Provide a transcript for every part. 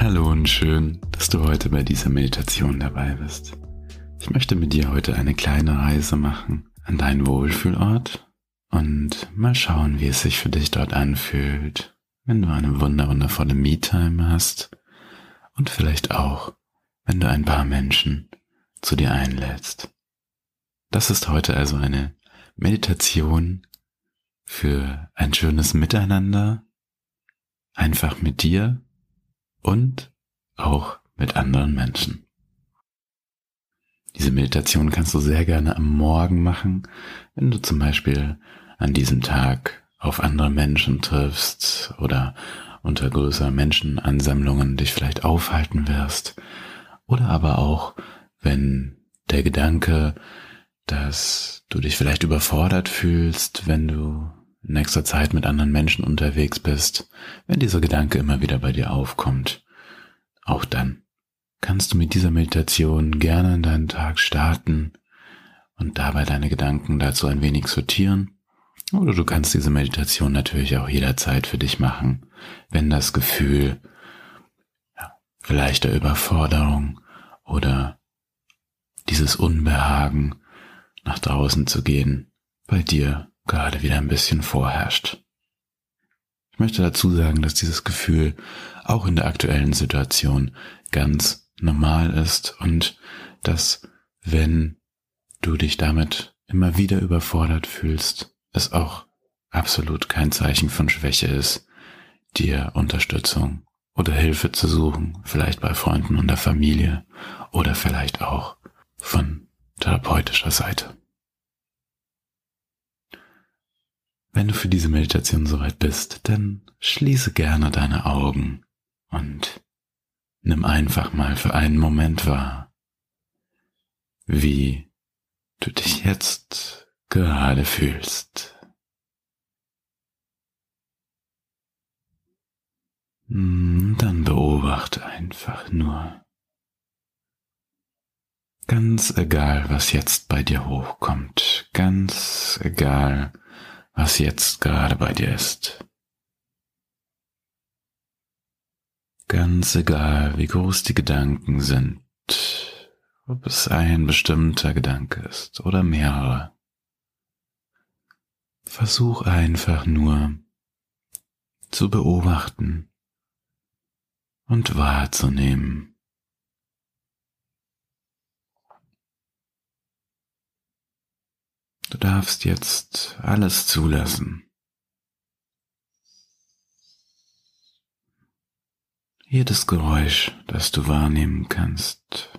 Hallo und schön, dass du heute bei dieser Meditation dabei bist. Ich möchte mit dir heute eine kleine Reise machen an deinen Wohlfühlort und mal schauen, wie es sich für dich dort anfühlt, wenn du eine wunderwundervolle Me-Time hast und vielleicht auch, wenn du ein paar Menschen zu dir einlädst. Das ist heute also eine Meditation für ein schönes Miteinander, einfach mit dir und auch mit anderen Menschen. Diese Meditation kannst du sehr gerne am Morgen machen, wenn du zum Beispiel an diesem Tag auf andere Menschen triffst oder unter größeren Menschenansammlungen dich vielleicht aufhalten wirst oder aber auch, wenn der Gedanke, dass du dich vielleicht überfordert fühlst, wenn du in nächster Zeit mit anderen Menschen unterwegs bist, wenn dieser Gedanke immer wieder bei dir aufkommt, auch dann kannst du mit dieser Meditation gerne in deinen Tag starten und dabei deine Gedanken dazu ein wenig sortieren. Oder du kannst diese Meditation natürlich auch jederzeit für dich machen, wenn das Gefühl ja, vielleicht der Überforderung oder dieses Unbehagen nach draußen zu gehen bei dir gerade wieder ein bisschen vorherrscht. Ich möchte dazu sagen, dass dieses Gefühl auch in der aktuellen Situation ganz normal ist und dass wenn du dich damit immer wieder überfordert fühlst, es auch absolut kein Zeichen von Schwäche ist, dir Unterstützung oder Hilfe zu suchen, vielleicht bei Freunden und der Familie oder vielleicht auch von therapeutischer Seite. Wenn du für diese Meditation soweit bist, dann schließe gerne deine Augen und nimm einfach mal für einen Moment wahr, wie du dich jetzt gerade fühlst. Hm, dann beobachte einfach nur. Ganz egal, was jetzt bei dir hochkommt, ganz egal, was jetzt gerade bei dir ist. Ganz egal, wie groß die Gedanken sind, ob es ein bestimmter Gedanke ist oder mehrere. Versuch einfach nur zu beobachten und wahrzunehmen. Du darfst jetzt alles zulassen. Jedes Geräusch, das du wahrnehmen kannst.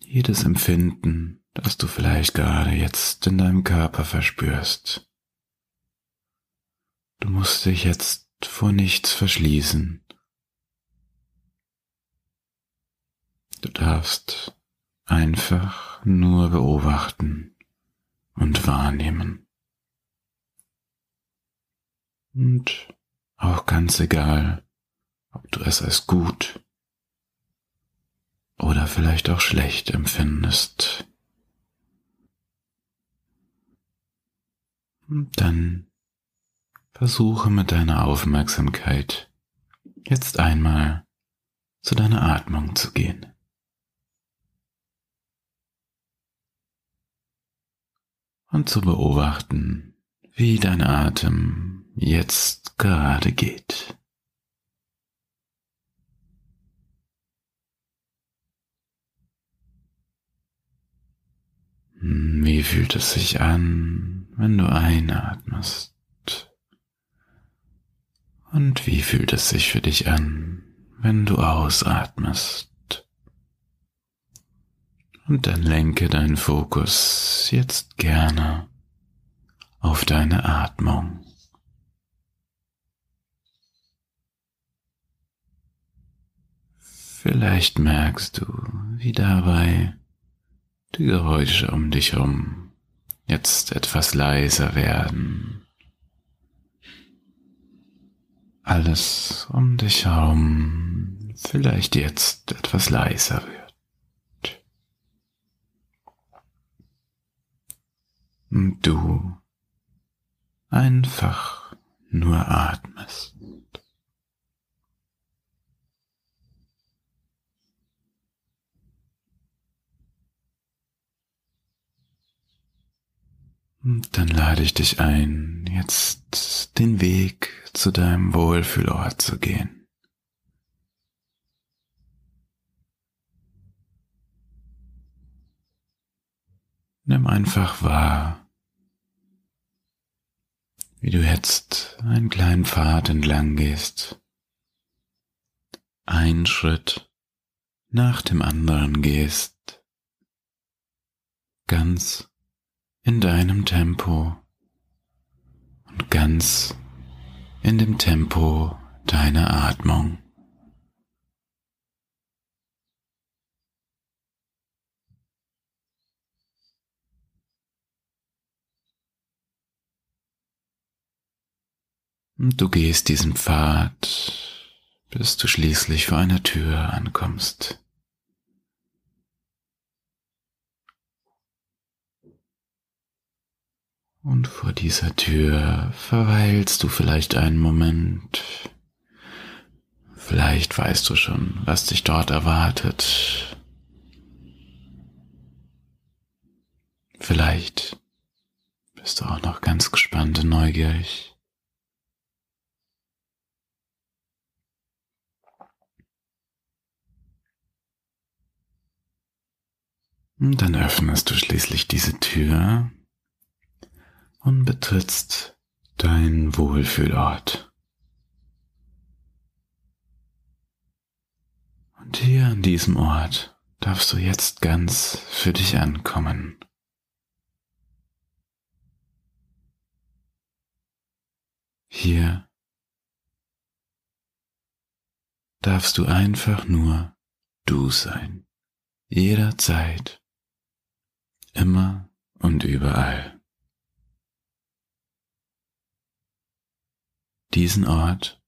Jedes Empfinden, das du vielleicht gerade jetzt in deinem Körper verspürst. Du musst dich jetzt vor nichts verschließen. Du darfst einfach nur beobachten und wahrnehmen. Und auch ganz egal, ob du es als gut oder vielleicht auch schlecht empfindest. Und dann versuche mit deiner Aufmerksamkeit jetzt einmal zu deiner Atmung zu gehen. Und zu beobachten, wie dein Atem jetzt gerade geht. Wie fühlt es sich an, wenn du einatmest? Und wie fühlt es sich für dich an, wenn du ausatmest? Und dann lenke deinen Fokus jetzt gerne auf deine Atmung. Vielleicht merkst du, wie dabei die Geräusche um dich herum jetzt etwas leiser werden. Alles um dich herum vielleicht jetzt etwas leiser wird. Du einfach nur atmest. Und dann lade ich dich ein, jetzt den Weg zu deinem Wohlfühlort zu gehen. Nimm einfach wahr, wie du jetzt einen kleinen Pfad entlang gehst, einen Schritt nach dem anderen gehst, ganz in deinem Tempo und ganz in dem Tempo deiner Atmung. Und du gehst diesen Pfad, bis du schließlich vor einer Tür ankommst. Und vor dieser Tür verweilst du vielleicht einen Moment. Vielleicht weißt du schon, was dich dort erwartet. Vielleicht bist du auch noch ganz gespannt und neugierig. Dann öffnest du schließlich diese Tür und betrittst deinen Wohlfühlort. Und hier an diesem Ort darfst du jetzt ganz für dich ankommen. Hier darfst du einfach nur du sein, jederzeit, immer und überall. Diesen Ort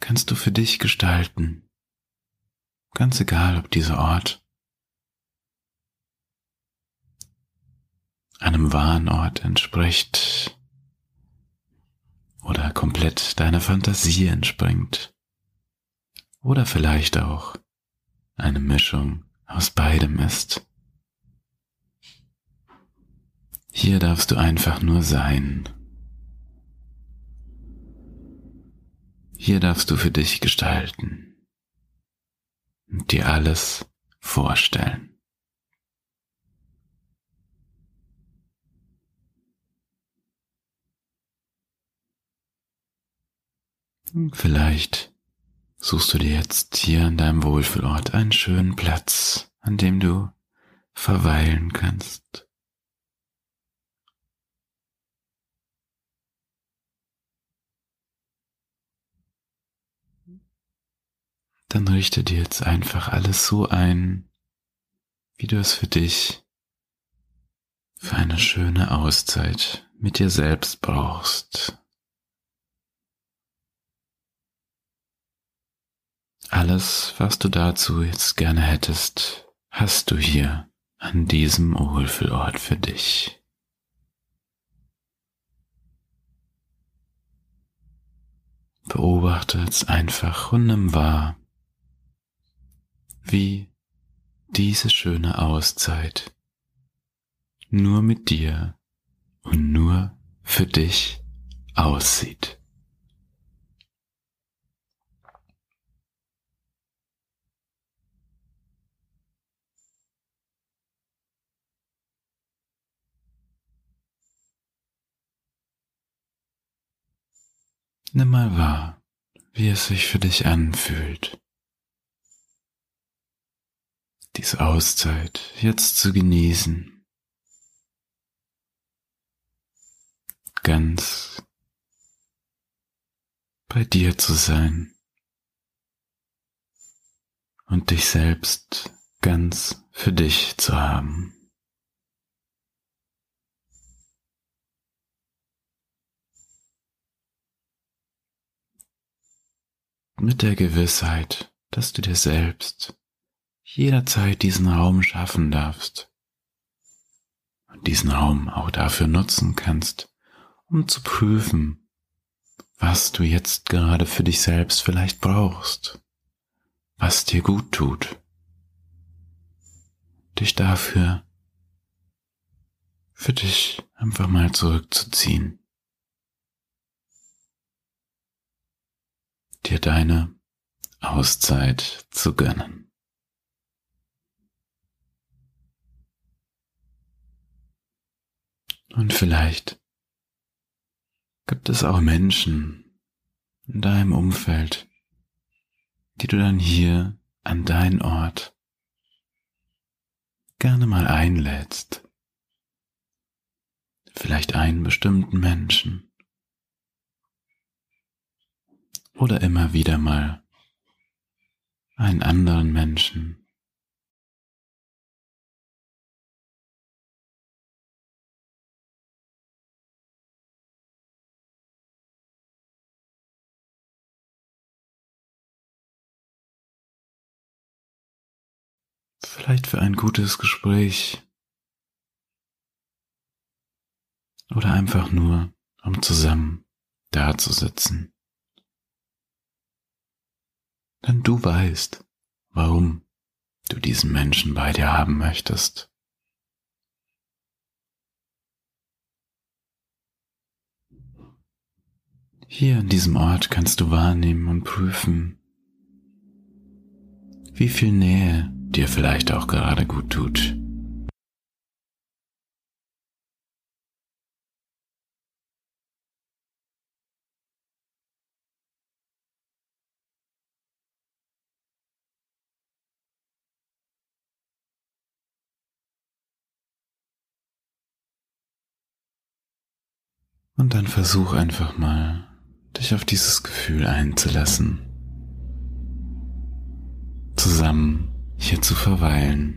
kannst du für dich gestalten. Ganz egal, ob dieser Ort einem wahren Ort entspricht oder komplett deiner Fantasie entspringt oder vielleicht auch eine Mischung aus beidem ist. Hier darfst du einfach nur sein. Hier darfst du für dich gestalten und dir alles vorstellen. Vielleicht suchst du dir jetzt hier an deinem Wohlfühlort einen schönen Platz, an dem du verweilen kannst. Dann richte dir jetzt einfach alles so ein, wie du es für dich für eine schöne Auszeit mit dir selbst brauchst. Alles, was du dazu jetzt gerne hättest, hast du hier an diesem Wohlfühlort für dich. Beobachte es einfach und nimm wahr, wie diese schöne Auszeit nur mit dir und nur für dich aussieht. Nimm mal wahr, wie es sich für dich anfühlt diese Auszeit jetzt zu genießen. Ganz bei dir zu sein und dich selbst ganz für dich zu haben. Mit der Gewissheit, dass du dir selbst jederzeit diesen Raum schaffen darfst und diesen Raum auch dafür nutzen kannst, um zu prüfen, was du jetzt gerade für dich selbst vielleicht brauchst, was dir gut tut. Dich dafür für dich einfach mal zurückzuziehen. Dir deine Auszeit zu gönnen. Und vielleicht gibt es auch Menschen in deinem Umfeld, die du dann hier an deinen Ort gerne mal einlädst vielleicht einen bestimmten Menschen oder immer wieder mal einen anderen Menschen. Vielleicht für ein gutes Gespräch oder einfach nur, um zusammen da zu sitzen. Denn du weißt, warum du diesen Menschen bei dir haben möchtest. Hier an diesem Ort kannst du wahrnehmen und prüfen, wie viel Nähe dir vielleicht auch gerade gut tut. Und dann versuch einfach mal, dich auf dieses Gefühl einzulassen. Zusammen hier zu verweilen.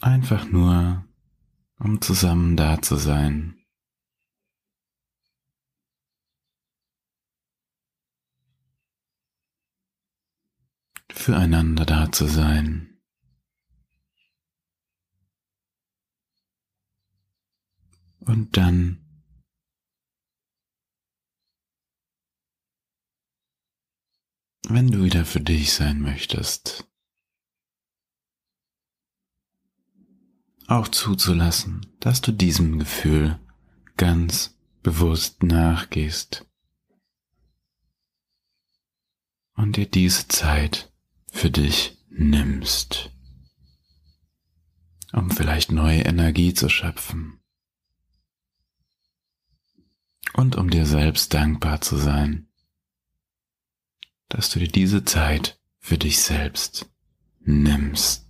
Einfach nur, um zusammen da zu sein. füreinander da zu sein. Und dann wenn du wieder für dich sein möchtest, auch zuzulassen, dass du diesem Gefühl ganz bewusst nachgehst und dir diese Zeit für dich nimmst, um vielleicht neue Energie zu schöpfen und um dir selbst dankbar zu sein, dass du dir diese Zeit für dich selbst nimmst.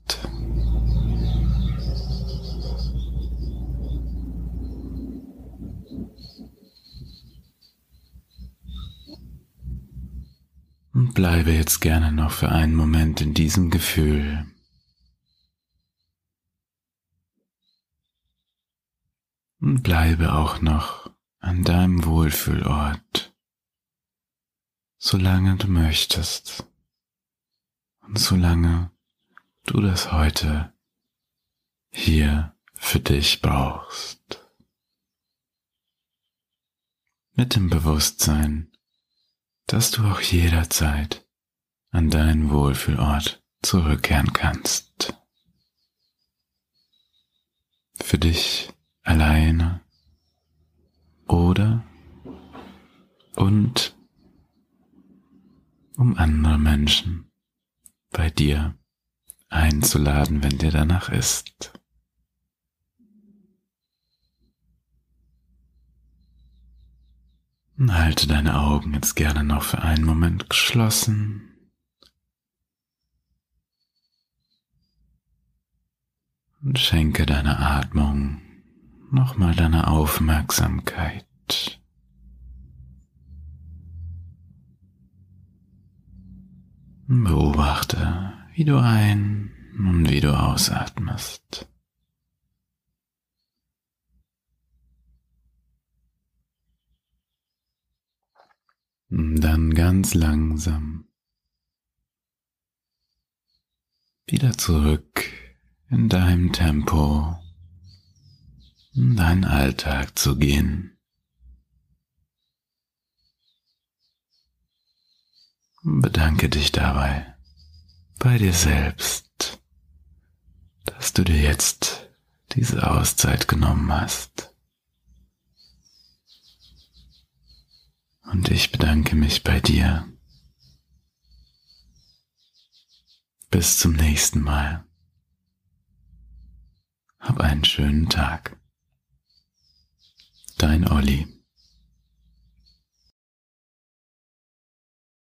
Und bleibe jetzt gerne noch für einen Moment in diesem Gefühl. Und bleibe auch noch an deinem Wohlfühlort, solange du möchtest und solange du das heute hier für dich brauchst. Mit dem Bewusstsein, dass du auch jederzeit an deinen Wohlfühlort zurückkehren kannst. Für dich alleine oder und um andere Menschen bei dir einzuladen, wenn dir danach ist. Halte deine Augen jetzt gerne noch für einen Moment geschlossen. Und schenke deiner Atmung nochmal deine Aufmerksamkeit. Beobachte, wie du ein und wie du ausatmest. Dann ganz langsam wieder zurück in deinem Tempo, in deinen Alltag zu gehen. Bedanke dich dabei bei dir selbst, dass du dir jetzt diese Auszeit genommen hast. Und ich bedanke mich bei dir. Bis zum nächsten Mal. Hab einen schönen Tag. Dein Olli.